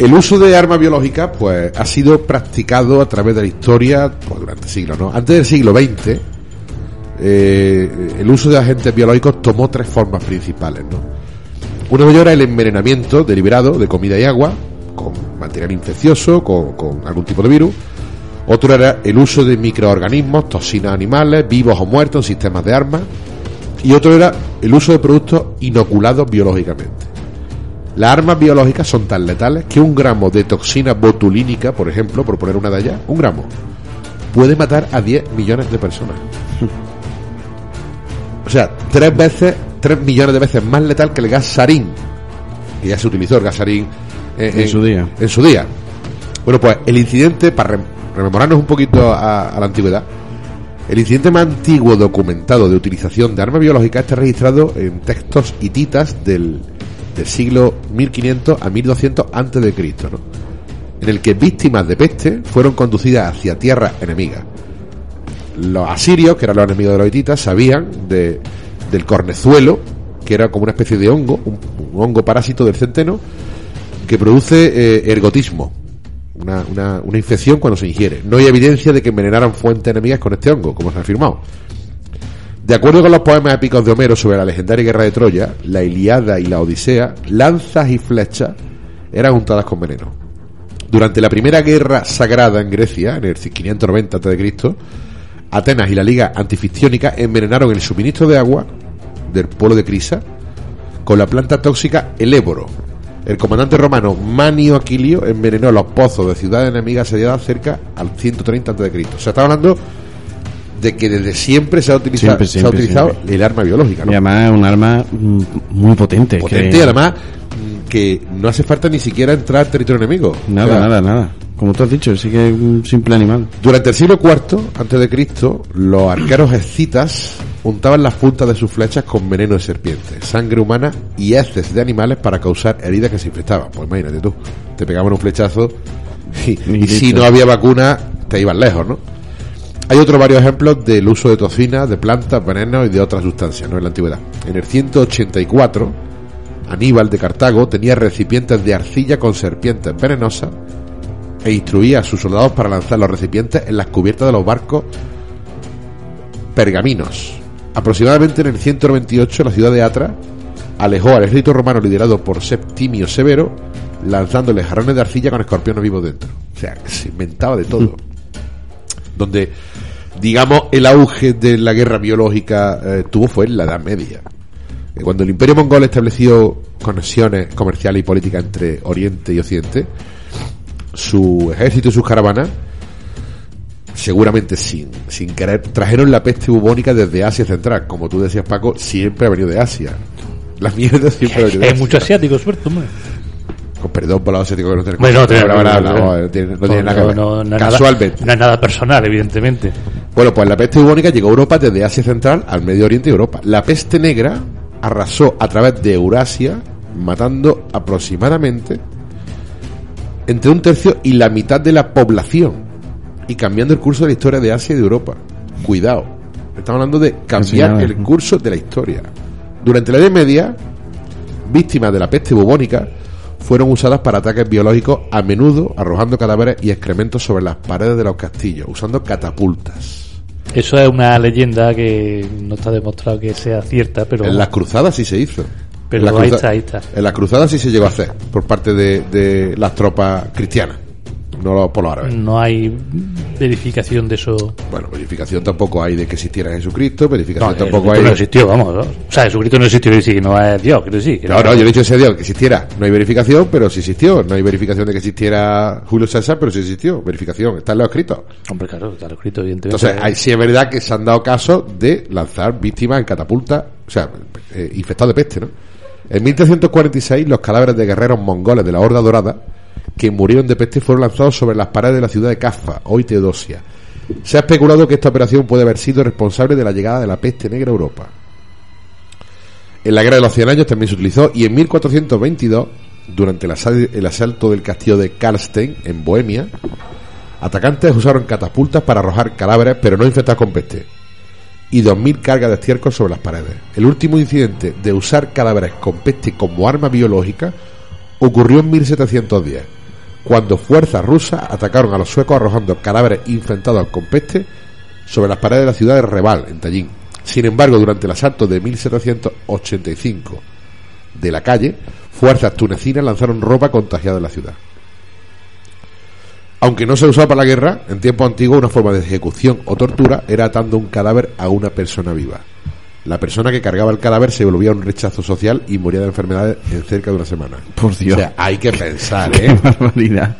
El uso de armas biológicas, pues, ha sido practicado a través de la historia pues, durante siglos, ¿no? Antes del siglo XX, eh, el uso de agentes biológicos tomó tres formas principales, ¿no? Uno de ellos era el envenenamiento deliberado de comida y agua, con material infeccioso, con, con algún tipo de virus. Otro era el uso de microorganismos, toxinas animales, vivos o muertos en sistemas de armas. Y otro era el uso de productos inoculados biológicamente. Las armas biológicas son tan letales que un gramo de toxina botulínica, por ejemplo, por poner una de allá, un gramo, puede matar a 10 millones de personas. [LAUGHS] O sea, tres veces, tres millones de veces más letal que el gas sarín. Que ya se utilizó el gas sarín eh, En su día. En su día. Bueno, pues el incidente, para rem- rememorarnos un poquito a, a la antigüedad, el incidente más antiguo documentado de utilización de armas biológicas está registrado en textos hititas del, del siglo 1500 a 1200 antes de Cristo, en el que víctimas de peste fueron conducidas hacia tierras enemigas. Los asirios, que eran los enemigos de los hititas, sabían de, del cornezuelo, que era como una especie de hongo, un, un hongo parásito del centeno, que produce eh, ergotismo, una, una, una infección cuando se ingiere. No hay evidencia de que envenenaran fuentes enemigas con este hongo, como se ha afirmado. De acuerdo con los poemas épicos de Homero sobre la legendaria guerra de Troya, la Iliada y la Odisea, lanzas y flechas eran untadas con veneno. Durante la primera guerra sagrada en Grecia, en el 590 a.C., Atenas y la Liga Antificciónica envenenaron el suministro de agua del pueblo de Crisa con la planta tóxica el éboro. El comandante romano Manio Aquilio envenenó los pozos de ciudades enemigas asediadas cerca al 130 a.C. O sea, está hablando de que desde siempre se ha utilizado, Siempre, se ha utilizado siempre. el arma biológica. ¿no? Y además es un arma mm, muy potente. que- Potente y además mm, que no hace falta ni siquiera entrar al territorio enemigo. Nada, O sea, nada, nada. Como tú has dicho, sí que es un simple animal. Durante el siglo IV antes de Cristo, los arqueros escitas untaban las puntas de sus flechas con veneno de serpiente, sangre humana y heces de animales para causar heridas que se infectaban. Pues imagínate tú, te pegaban un flechazo y, y si no había vacuna, te ibas lejos, ¿no? Hay otros varios ejemplos del uso de toxinas, de plantas, venenos y de otras sustancias, ¿no? En la antigüedad. En el 184, Aníbal de Cartago tenía recipientes de arcilla con serpientes venenosas e instruía a sus soldados para lanzar los recipientes en las cubiertas de los barcos pergaminos. Aproximadamente en el 198 la ciudad de Atra alejó al ejército romano liderado por Septimio Severo, lanzándole jarrones de arcilla con escorpiones vivos dentro. O sea, se inventaba de todo. Donde, digamos, el auge de la guerra biológica eh, tuvo fue en la Edad Media. Eh, Cuando el Imperio Mongol estableció conexiones comerciales y políticas entre Oriente y Occidente, su ejército y sus caravanas, seguramente sin, sin querer, trajeron la peste bubónica desde Asia Central. Como tú decías, Paco, siempre ha venido de Asia. La mierda siempre ha venido de Hay Asia. mucho asiático, suerte, hombre. Con perdón por asiáticos que no tenemos. Bueno, no, tiene- no, tiene- nada que ver. no, no Casualmente. no es nada personal, evidentemente. Bueno, pues la peste bubónica llegó a Europa desde Asia Central al Medio Oriente y Europa. La peste negra arrasó a través de Eurasia, matando aproximadamente entre un tercio y la mitad de la población y cambiando el curso de la historia de Asia y de Europa. Cuidado, estamos hablando de cambiar el curso de la historia. Durante la Edad Media, víctimas de la peste bubónica fueron usadas para ataques biológicos, a menudo arrojando cadáveres y excrementos sobre las paredes de los castillos, usando catapultas. Eso es una leyenda que no está demostrado que sea cierta, pero, En las cruzadas sí se hizo. pero En las ahí cruza- está, ahí está. En las cruzadas sí se llegó a hacer por parte de, de las tropas cristianas, no los- por los árabes. No hay verificación de eso. Bueno, verificación tampoco hay de que existiera Jesucristo, verificación No, tampoco hay. no existió, vamos. ¿no? O sea, Jesucristo no existió, que no es Dios, quiero decir. que No, no, yo he dicho ese Dios que existiera. No hay verificación, pero sí existió. No hay verificación de que existiera Julio César, pero sí existió. Verificación, está en los escritos. Hombre, claro, está escrito, evidentemente. Entonces, hay, sí es verdad que se han dado casos de lanzar víctimas en catapulta, o sea, eh, infectados de peste, ¿no? En 1346, los cadáveres de guerreros mongoles de la Horda Dorada, que murieron de peste, fueron lanzados sobre las paredes de la ciudad de Kaffa, hoy Teodosia. Se ha especulado que esta operación puede haber sido responsable de la llegada de la peste negra a Europa. En la Guerra de los Cien Años también se utilizó y en 1422, durante el, el asalto del castillo de Karlstein, en Bohemia, atacantes usaron catapultas para arrojar cadáveres, pero no infectados con peste, y 2.000 cargas de estiércol sobre las paredes. El último incidente de usar cadáveres con peste como arma biológica ocurrió en 1710, cuando fuerzas rusas atacaron a los suecos arrojando cadáveres infectados con peste sobre las paredes de la ciudad de Reval, en Tallinn. Sin embargo, durante el asalto de 1785 de la calle, fuerzas tunecinas lanzaron ropa contagiada en la ciudad. Aunque no se usaba para la guerra, en tiempos antiguos una forma de ejecución o tortura era atando un cadáver a una persona viva. La persona que cargaba el cadáver se volvía un rechazo social y moría de enfermedades en cerca de una semana. Por Dios. O sea, hay que pensar, [LAUGHS] Qué ¿eh? barbaridad.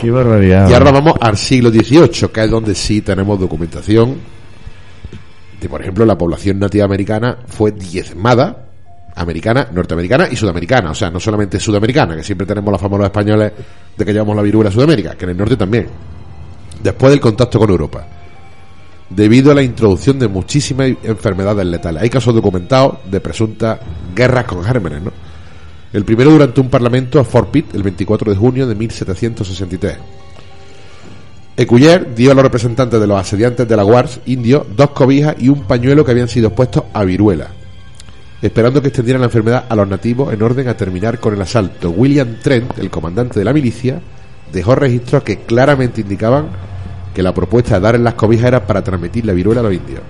Qué barbaridad. Y ahora vamos al siglo XVIII, que es donde sí tenemos documentación de, por ejemplo, la población nativa americana fue diezmada, americana, norteamericana y sudamericana. O sea, no solamente sudamericana, que siempre tenemos la fama los españoles de que llevamos la viruela a Sudamérica, que en el norte también. Después del contacto con Europa. Debido a la introducción de muchísimas enfermedades letales. Hay casos documentados de presuntas guerras con gérmenes, ¿no? El primero durante un parlamento a Fort Pitt el 24 de junio de 1763. Ecuyer dio a los representantes de los asediantes de la Guards indios dos cobijas y un pañuelo que habían sido expuestos a viruela, esperando que extendieran la enfermedad a los nativos en orden a terminar con el asalto. William Trent, el comandante de la milicia, dejó registros que claramente indicaban que la propuesta de dar en las cobijas era para transmitir la viruela a los indios.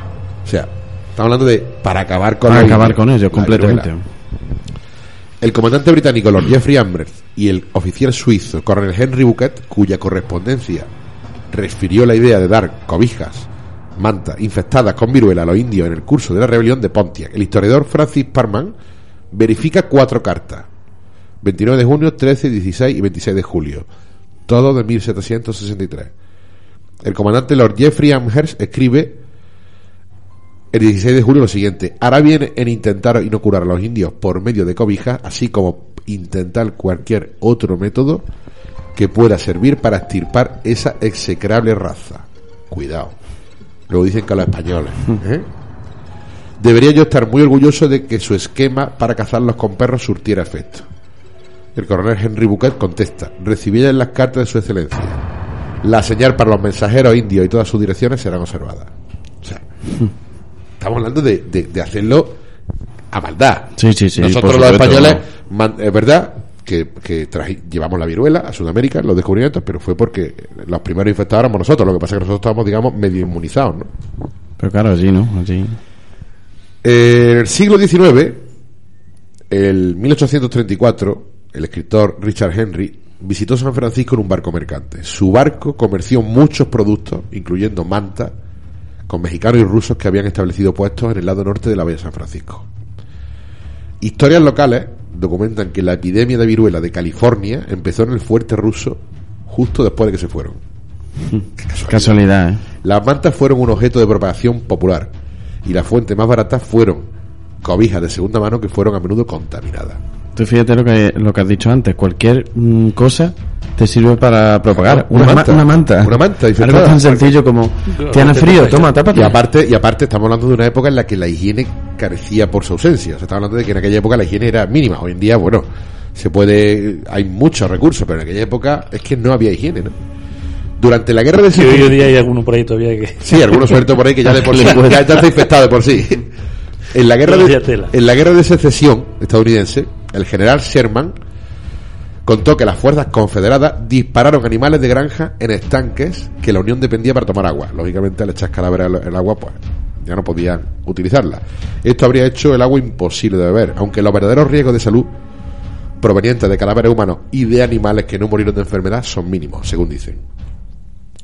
O sea, estamos hablando de para acabar con Para los acabar indios, con ellos completamente. viruela. El comandante británico Lord Jeffrey Amherst y el oficial suizo Coronel Henry Bouquet, cuya correspondencia refirió la idea de dar cobijas, mantas infectadas con viruela a los indios en el curso de la rebelión de Pontiac. El historiador Francis Parman verifica cuatro cartas. 29 de junio, 13, 16 y 26 de julio. Todo de 1763. El comandante Lord Jeffrey Amherst escribe el 16 de julio lo siguiente. Hará bien en intentar inocular a los indios por medio de cobijas, así como intentar cualquier otro método que pueda servir para extirpar esa execrable raza. Cuidado. Luego dicen que los españoles. ¿eh? Debería yo estar muy orgulloso de que su esquema para cazarlos con perros surtiera efecto. El coronel Henry Bouquet contesta, recibí en las cartas de su excelencia. La señal para los mensajeros indios y todas sus direcciones serán observadas. O sea, estamos hablando de, de- de hacerlo a maldad. Sí, sí, sí, Nosotros los españoles, es verdad que, que llevamos la viruela a Sudamérica, los descubrimientos, pero fue porque los primeros infectados éramos nosotros. Lo que pasa es que nosotros estábamos, digamos, medio inmunizados, ¿no? Pero claro, allí, ¿no? Allí. Eh, En el siglo XIX, el 1834, el escritor Richard Henry visitó San Francisco en un barco mercante. Su barco comerció muchos productos, incluyendo manta, con mexicanos y rusos que habían establecido puestos en el lado norte de la bahía de San Francisco. Historias locales documentan que la epidemia de viruela de California empezó en el fuerte ruso justo después de que se fueron. [LAUGHS] Qué casualidad. Casualidad, ¿eh? Las mantas fueron un objeto de propagación popular y las fuentes más baratas fueron cobijas de segunda mano que fueron a menudo contaminadas. Tú fíjate lo que, lo que has dicho antes. Cualquier mm, cosa te sirve para propagar. Una Una, ma- manta. una manta. Una manta Algo tan sencillo como... Tienes frío, toma, tápate. Y aparte, y aparte estamos hablando de una época en la que la higiene carecía por su ausencia. O sea, estamos hablando de que en aquella época la higiene era mínima. Hoy en día, bueno, se puede, hay muchos recursos, pero en aquella época es que no había higiene, ¿no? Durante la guerra de Que hoy en secesión, día hay alguno por ahí todavía que... sí, algunos sueltos por ahí que ya de [LAUGHS] por sí, ya, ya está infectado de por sí. En la guerra [LAUGHS] de, en la guerra de secesión estadounidense, el general Sherman contó que las fuerzas confederadas dispararon animales de granja en estanques que la Unión dependía para tomar agua. Lógicamente, al echar cadáveres al al agua, pues ya no podían utilizarla. Esto habría hecho el agua imposible de beber, aunque los verdaderos riesgos de salud provenientes de cadáveres humanos y de animales que no murieron de enfermedad son mínimos, según dicen.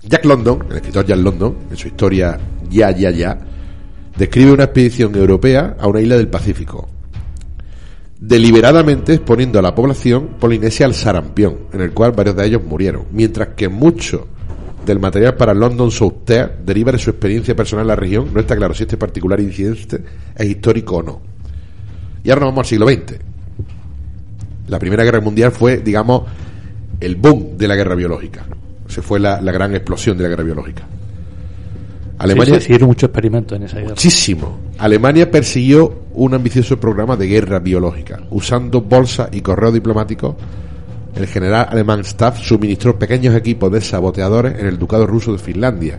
Jack London, el escritor Jack London, en su historia Ya, Ya, Ya, describe una expedición europea a una isla del Pacífico, deliberadamente exponiendo a la población polinesia al sarampión, en el cual varios de ellos murieron, mientras que mucho del material para London Southern deriva de su experiencia personal en la región, no está claro si este particular incidente es histórico o no. Y ahora nos vamos al siglo XX. La Primera Guerra Mundial fue, digamos, el boom de la guerra biológica. Se fue la gran explosión de la guerra biológica. Alemania, Sí, sí, hicieron muchos experimentos en esa guerra. muchísimo. Alemania persiguió un ambicioso programa de guerra biológica. Usando bolsas y correos diplomáticos, el general alemán Staff suministró pequeños equipos de saboteadores en el ducado ruso de Finlandia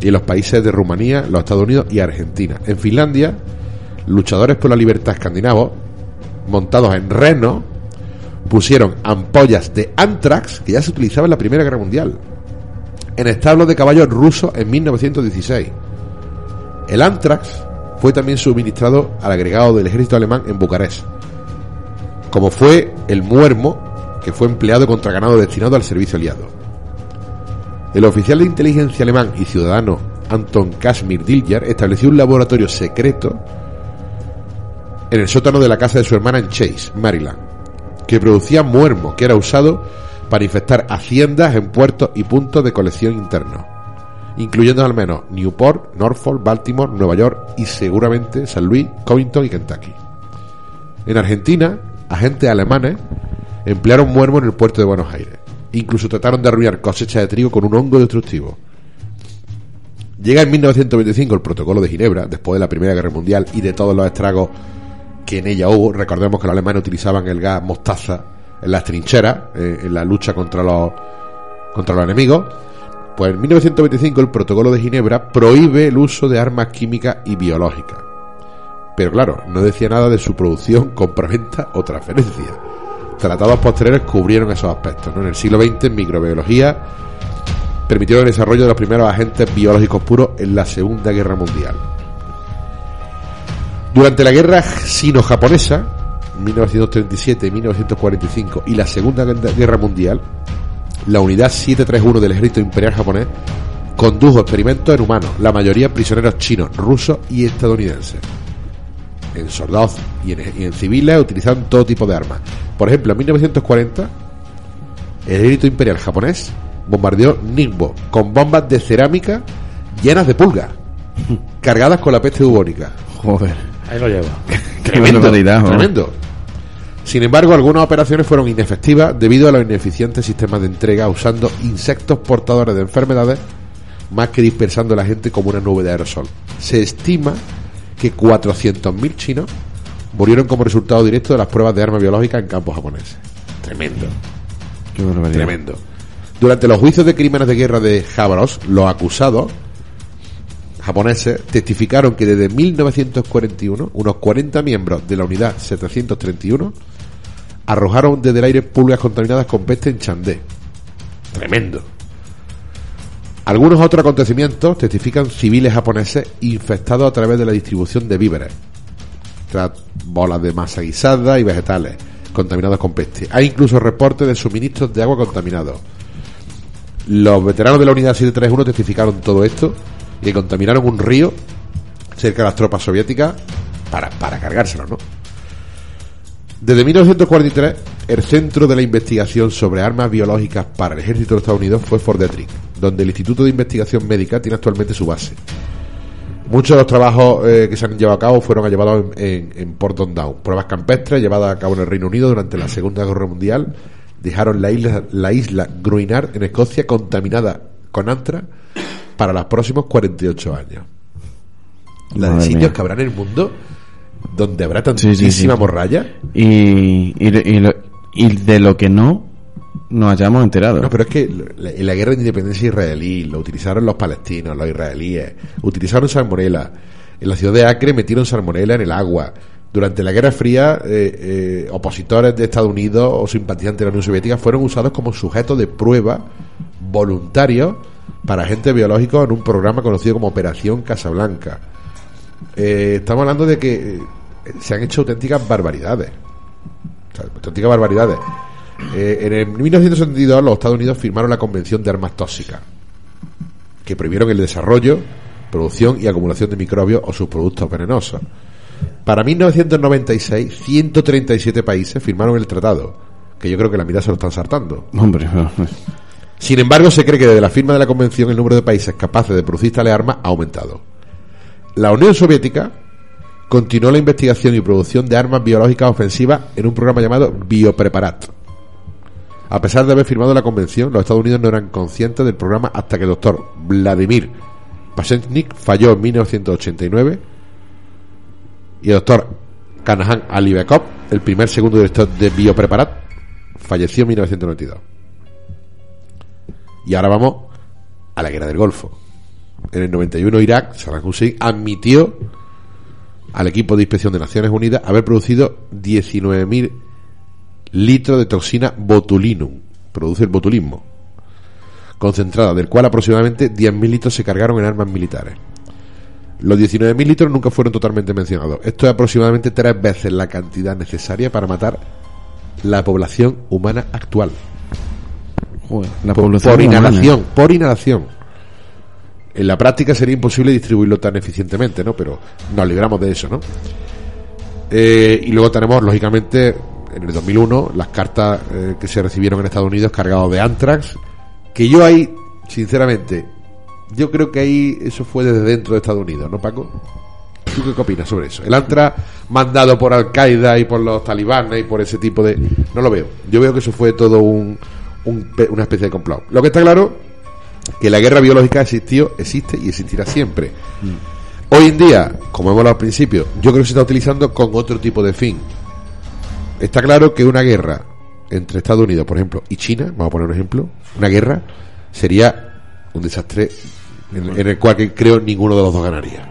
y en los países de Rumanía, los Estados Unidos y Argentina. En Finlandia, luchadores por la libertad escandinavos, montados en reno, pusieron ampollas de antrax que ya se utilizaba en la Primera Guerra Mundial en establos de caballos rusos en 1916. El antrax fue también suministrado al agregado del ejército alemán en Bucarest, como fue el muermo que fue empleado contra ganado destinado al servicio aliado. El oficial de inteligencia alemán y ciudadano Anton Kashmir Dilger estableció un laboratorio secreto en el sótano de la casa de su hermana en Chase, Maryland, que producía muermo que era usado para infectar haciendas en puertos y puntos de colección internos, incluyendo al menos Newport, Norfolk, Baltimore, Nueva York y seguramente San Luis, Covington y Kentucky. En Argentina, agentes alemanes emplearon muermo en el puerto de Buenos Aires. Incluso trataron de arruinar cosechas de trigo con un hongo destructivo. Llega en 1925 el Protocolo de Ginebra, después de la Primera Guerra Mundial y de todos los estragos que en ella hubo. Recordemos que los alemanes utilizaban el gas mostaza en las trincheras, eh, en la lucha contra los, contra los enemigos. Pues en 1925 el Protocolo de Ginebra prohíbe el uso de armas químicas y biológicas. Pero claro, no decía nada de su producción, [LAUGHS] compraventa o transferencia. Tratados posteriores cubrieron esos aspectos. En el siglo XX, microbiología, permitieron el desarrollo de los primeros agentes biológicos puros en la Segunda Guerra Mundial. Durante la guerra sino-japonesa, 1937 y 1945, y la Segunda Guerra Mundial, la unidad 731 del ejército imperial japonés condujo experimentos en humanos, la mayoría prisioneros chinos, rusos y estadounidenses. En soldados y en, y en civiles utilizaban todo tipo de armas. Por ejemplo, en 1940, el ejército imperial japonés bombardeó Ningbo con bombas de cerámica llenas de pulgas, [LAUGHS] cargadas con la peste bubónica. Joder. Ahí lo lleva. [LAUGHS] Joder. tremendo. Sin embargo, algunas operaciones fueron inefectivas debido a los ineficientes sistemas de entrega usando insectos portadores de enfermedades más que dispersando a la gente como una nube de aerosol. Se estima que 400.000 chinos murieron como resultado directo de las pruebas de armas biológicas en campos japoneses. Tremendo. Qué. Tremendo. Durante los juicios de crímenes de guerra de Jabros, los acusados japoneses testificaron que desde 1941 unos 40 miembros de la unidad 731 arrojaron desde el aire pulgas contaminadas con peste en Chandé. Tremendo. Algunos otros acontecimientos testifican civiles japoneses infectados a través de la distribución de víveres, bolas de masa guisada y vegetales contaminados con peste. Hay incluso reportes de suministros de agua contaminados. Los veteranos de la unidad 731 testificaron todo esto que contaminaron un río cerca de las tropas soviéticas para, para cargárselo, ¿no? Desde 1943, el centro de la investigación sobre armas biológicas para el ejército de Estados Unidos fue Fort Detrick, donde el Instituto de Investigación Médica tiene actualmente su base. Muchos de los trabajos eh, que se han llevado a cabo fueron llevados en, en, en Porton Down. Pruebas campestres llevadas a cabo en el Reino Unido durante la Segunda Guerra Mundial dejaron la isla, la isla Gruinar en Escocia contaminada con antra para los próximos 48 años. La de Madre sitios mía. que habrá en el mundo donde habrá Sí, sí, tantísima sí. morralla. Y, y, y lo- y de lo que no nos hayamos enterado. No, pero es que la- en la guerra de independencia israelí lo utilizaron los palestinos, los israelíes, utilizaron salmonela. En la ciudad de Acre metieron salmonela en el agua. Durante la Guerra Fría, eh, eh, opositores de Estados Unidos o simpatizantes de la Unión Soviética fueron usados como sujetos de prueba voluntarios para agentes biológicos en un programa conocido como Operación Casablanca. Eh, estamos hablando de que eh, se han hecho auténticas barbaridades. Auténticas barbaridades. Eh, en el 1972 los Estados Unidos firmaron la Convención de Armas Tóxicas, que prohibieron el desarrollo, producción y acumulación de microbios o sus productos venenosos. Para 1996, 137 países firmaron el tratado, que yo creo que la mitad se lo están saltando. Hombre, [LAUGHS] Sin embargo, se cree que desde la firma de la convención el número de países capaces de producir tales armas ha aumentado. La Unión Soviética continuó la investigación y producción de armas biológicas ofensivas en un programa llamado Biopreparat. A pesar de haber firmado la convención, los Estados Unidos no eran conscientes del programa hasta que el doctor Vladimir Pasechnik falló en 1989 y el doctor Kanahan Alibekov, el primer segundo director de Biopreparat, falleció en 1992. Y ahora vamos a la guerra del Golfo. En el 91 Irak, Saddam Hussein admitió al equipo de inspección de Naciones Unidas haber producido 19.000 litros de toxina botulinum, produce el botulismo, concentrada, del cual aproximadamente 10.000 litros se cargaron en armas militares. Los 19.000 litros nunca fueron totalmente mencionados. Esto es aproximadamente tres veces la cantidad necesaria para matar la población humana actual joder, la por, humana. inhalación, por inhalación. En la práctica sería imposible distribuirlo tan eficientemente, ¿no? Pero nos libramos de eso, ¿no? Eh, y luego tenemos, lógicamente, en el 2001, las cartas eh, que se recibieron en Estados Unidos cargadas de anthrax, que yo ahí, sinceramente, yo creo que ahí eso fue desde dentro de Estados Unidos, ¿no, Paco? ¿Tú qué opinas sobre eso? El anthrax mandado por Al-Qaeda y por los talibanes y por ese tipo de... No lo veo. Yo veo que eso fue todo un, un una especie de complot. Lo que está claro que la guerra biológica existió, existe y existirá siempre. Hoy en día, como hemos hablado al principio, yo creo que se está utilizando con otro tipo de fin. Está claro que una guerra entre Estados Unidos, por ejemplo, y China, vamos a poner un ejemplo, una guerra sería un desastre en, en el cual que creo ninguno de los dos ganaría.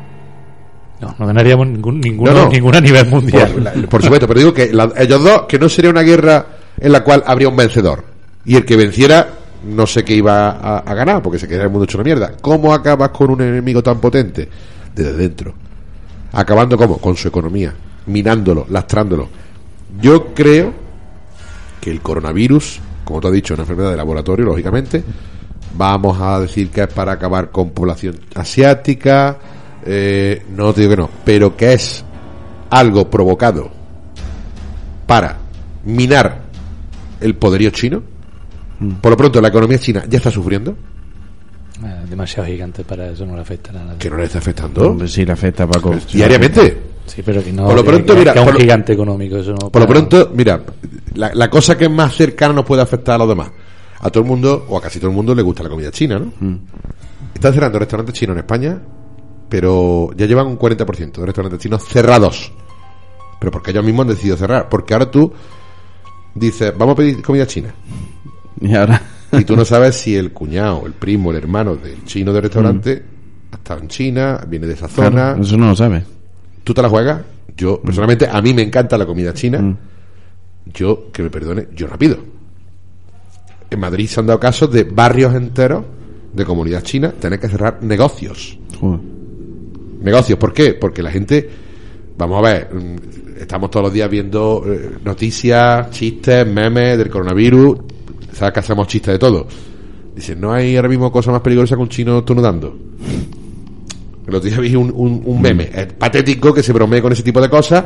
No, no ganaríamos ningún, ninguno, No, no. ninguna a nivel mundial. Por, la- por supuesto, pero digo que la- ellos dos, que no sería una guerra en la cual habría un vencedor. Y el que venciera, no sé qué iba a, ganar, porque se quedaría el mundo hecho una mierda. ¿Cómo acabas con un enemigo tan potente? Desde dentro. Acabando cómo? Con su economía, minándolo, lastrándolo. Yo creo que el coronavirus, como tú has dicho, es una enfermedad de laboratorio, lógicamente. Vamos a decir que es para acabar con población asiática. eh, no te digo que no, pero que es algo provocado para minar el poderío chino. Por lo pronto, la economía china ya está sufriendo, Eh, demasiado gigante para eso, no le afecta nada. que no le está afectando Hombre, sí, le afecta a Paco. [LAUGHS] diariamente. Sí, pero que no. Por lo pronto, que- mira, que es un por gigante económico. Eso no Por lo pronto, mira, la, la cosa que más cercana nos puede afectar a los demás. A todo el mundo, o a casi todo el mundo, le gusta la comida china, ¿no? Están cerrando restaurantes chinos en España pero ya llevan un 40% de restaurantes chinos cerrados. Pero porque ellos mismos han decidido cerrar. Porque ahora tú dices, vamos a pedir comida china. Y ahora. Y tú no [LAUGHS] sabes si el cuñado, el primo, el hermano del chino del restaurante ha estado en China, viene de esa zona. Claro, eso no lo sabes. ¿Tú te la juegas? Yo, personalmente, a mí me encanta la comida china. Mm. Yo, que me perdone, yo no pido. En Madrid se han dado casos de barrios enteros de comunidad china tener que cerrar negocios. Joder. Negocios, ¿por qué? Porque la gente, vamos a ver, mm, estamos todos los días viendo eh, noticias, chistes, memes del coronavirus, sabes que hacemos chistes de todo. Dicen, no hay ahora mismo cosa más peligrosa que un chino estornudando. El otro día vi un, un, un meme, es patético que se bromee con ese tipo de cosas,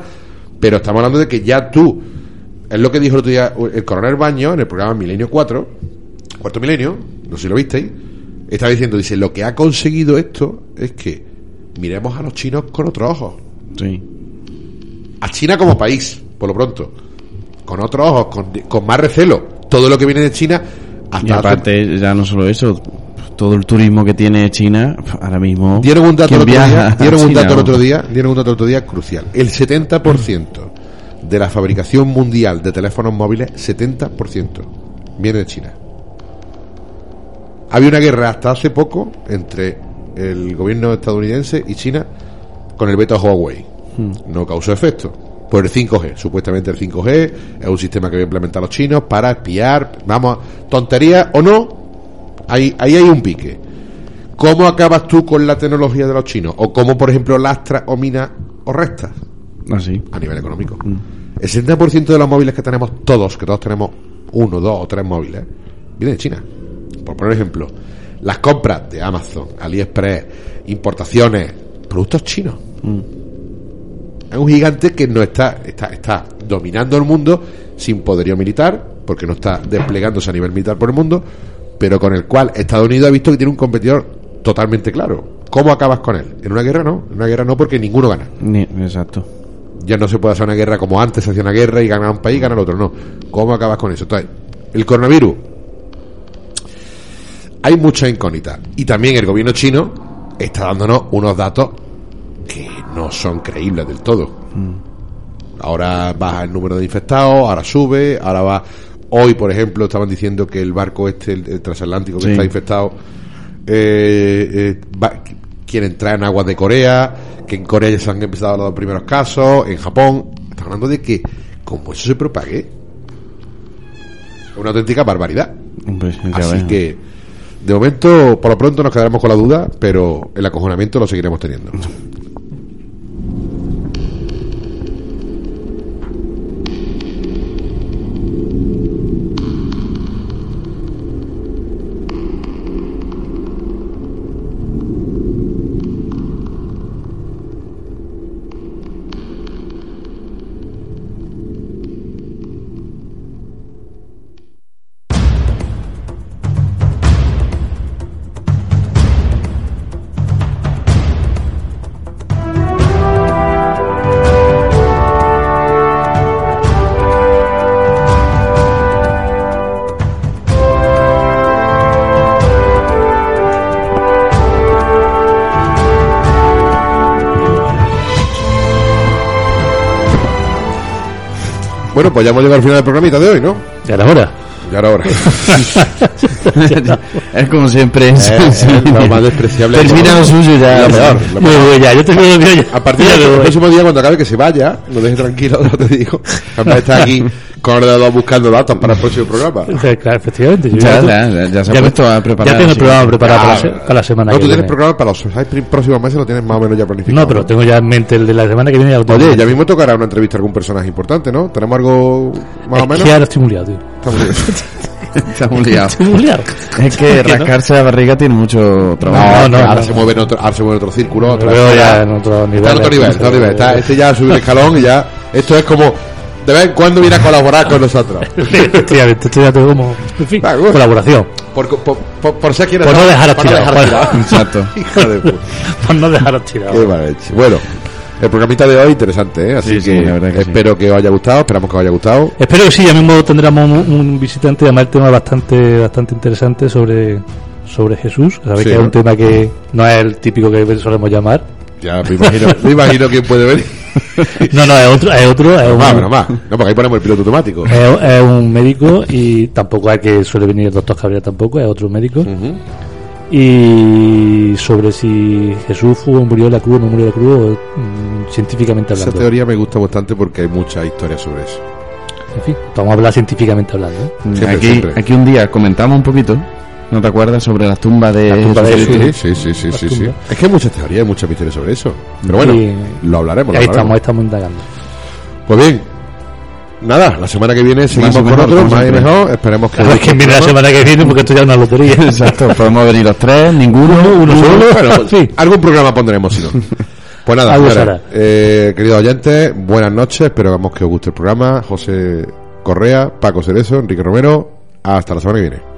pero estamos hablando de que ya tú, es lo que dijo el otro día el coronel Baño en el programa Milenio 4, cuarto milenio, no sé si lo visteis, estaba diciendo, dice, lo que ha conseguido esto es que miremos a los chinos con otros ojos. Sí. A China como país, por lo pronto. Con otros ojos, con, con más recelo. Todo lo que viene de China, hasta Y aparte, ya no solo eso, todo el turismo que tiene China, ahora mismo. Dieron un dato ¿quién el otro día, dieron un dato el otro día, dieron un dato el otro día crucial. El 70% de la fabricación mundial de teléfonos móviles, 70% viene de China. Había una guerra hasta hace poco entre el gobierno estadounidense y China con el veto a Huawei. No causó efecto. Por el 5G. Supuestamente el 5G es un sistema que voy a implementar los chinos para espiar. Vamos, tontería o no, ahí, ahí hay un pique. ¿Cómo acabas tú con la tecnología de los chinos? ¿O cómo, por ejemplo, lastras o minas o restas? Así. a nivel económico. El 60% de los móviles que tenemos todos, que todos tenemos uno, dos o tres móviles, viene de China. Por poner ejemplo, las compras de Amazon, AliExpress, importaciones, productos chinos. Es un gigante que no está, está, está dominando el mundo sin poderío militar, porque no está desplegándose a nivel militar por el mundo, pero con el cual Estados Unidos ha visto que tiene un competidor totalmente claro. ¿Cómo acabas con él? En una guerra no, en una guerra no porque ninguno gana. Ni- exacto. Ya no se puede hacer una guerra como antes se hacía una guerra y gana un país y gana el otro. No. ¿Cómo acabas con eso? Entonces, el coronavirus. Hay muchas incógnitas. Y también el gobierno chino está dándonos unos datos que no son creíbles del todo. Ahora baja el número de infectados, ahora sube, ahora va. Hoy, por ejemplo, estaban diciendo que el barco este, el, el transatlántico que Sí. está infectado, eh, eh, va- quiere entrar en aguas de Corea, que en Corea ya se han empezado los primeros casos, en Japón. Estamos hablando de que, como eso se propague, es una auténtica barbaridad. Así ves. que, de momento, por lo pronto nos quedaremos con la duda, pero el acojonamiento lo seguiremos teniendo. Bueno, pues ya hemos llegado al final del programita de hoy, ¿no? Ya era hora. Y ahora ahora. [LAUGHS] es como siempre. Eh, sí, es sí. lo más despreciable. Termina lo suyo ya. Lo peor, lo Me peor. voy ya, yo ir ya. A partir Ya del voy. próximo día, cuando acabe, que se vaya, lo deje tranquilo, [LAUGHS] no te digo. De estar aquí ordenador buscando datos para el próximo programa. Sí, [LAUGHS] claro, efectivamente. yo Ya, ya, ya, ya se ha me- puesto a preparar. Ya tengo el programa preparado para, la, para la semana No, que tú tienes programa para los seis próximos meses, lo tienes más o menos ya planificado. No, pero tengo ya en mente el de la semana que viene. y algo Oye, ya mismo tocará una entrevista a algún personaje importante, ¿no? ¿Tenemos algo más o Es menos? que ahora estoy muy liado, tío. [LAUGHS] Está muy liado. Es que [LAUGHS] rascarse la barriga tiene mucho trabajo. No, no, ahora no. se mueve en otro, ahora se mueve en otro círculo, otra Lo ya en otro nivel. Está en otro nivel, está en otro nivel. Está, este ya sube el escalón y ya. Esto es como. De vez en cuando viene a colaborar con nosotros. [LAUGHS] Efectivamente, esto ya como. En fin, Ah, bueno. colaboración. Por, por, por, por ser quien [LAUGHS] [LAUGHS] Por no dejar. Exacto. Hijo de puta. Por no dejaros tirados. Qué mal hecho. Bueno, el programita de hoy interesante, ¿eh? Así Sí, sí, que, la verdad que sí. espero que os haya gustado, esperamos que os haya gustado. Espero que sí, ya mismo tendremos un, un visitante, además el tema bastante, bastante interesante sobre, sobre Jesús. Sabéis Sí, que es un tema que no es el típico que solemos llamar. Ya me imagino, me imagino quién puede venir. [LAUGHS] No, no, es otro, es otro, es un, más. No, porque ahí ponemos el piloto automático. es, es un médico y tampoco es que suele venir el doctor Cabrera tampoco, es otro médico. Y sobre si Jesús fue, murió en la cruz o no murió en la cruz, mm, científicamente Esa hablando. teoría me gusta bastante porque hay muchas historias sobre eso. En fin, vamos a hablar científicamente hablando. ¿eh? Siempre, aquí, siempre. aquí un día comentamos un poquito, ¿no te acuerdas? Sobre las tumbas de La tumba de. Jesús. Sí, sí, sí, sí, sí, sí. tumba. Es que hay muchas teorías, hay muchas misterios sobre eso. Pero bueno, Y- lo hablaremos. lo Ahí hablaremos. estamos, ahí estamos indagando. Pues bien, nada, la semana que viene seguimos con otro, más y mejor. Esperemos que. A ver quién viene la semana que viene porque esto ya es una lotería. [LAUGHS] Exacto, podemos venir los tres, ninguno, uno solo. Bueno, [LAUGHS] Sí. algún programa pondremos, si no. [LAUGHS] Pues nada, eh, queridos oyentes, buenas noches. Esperamos que os guste el programa. José Correa, Paco Cerezo, Enrique Romero. Hasta la semana que viene.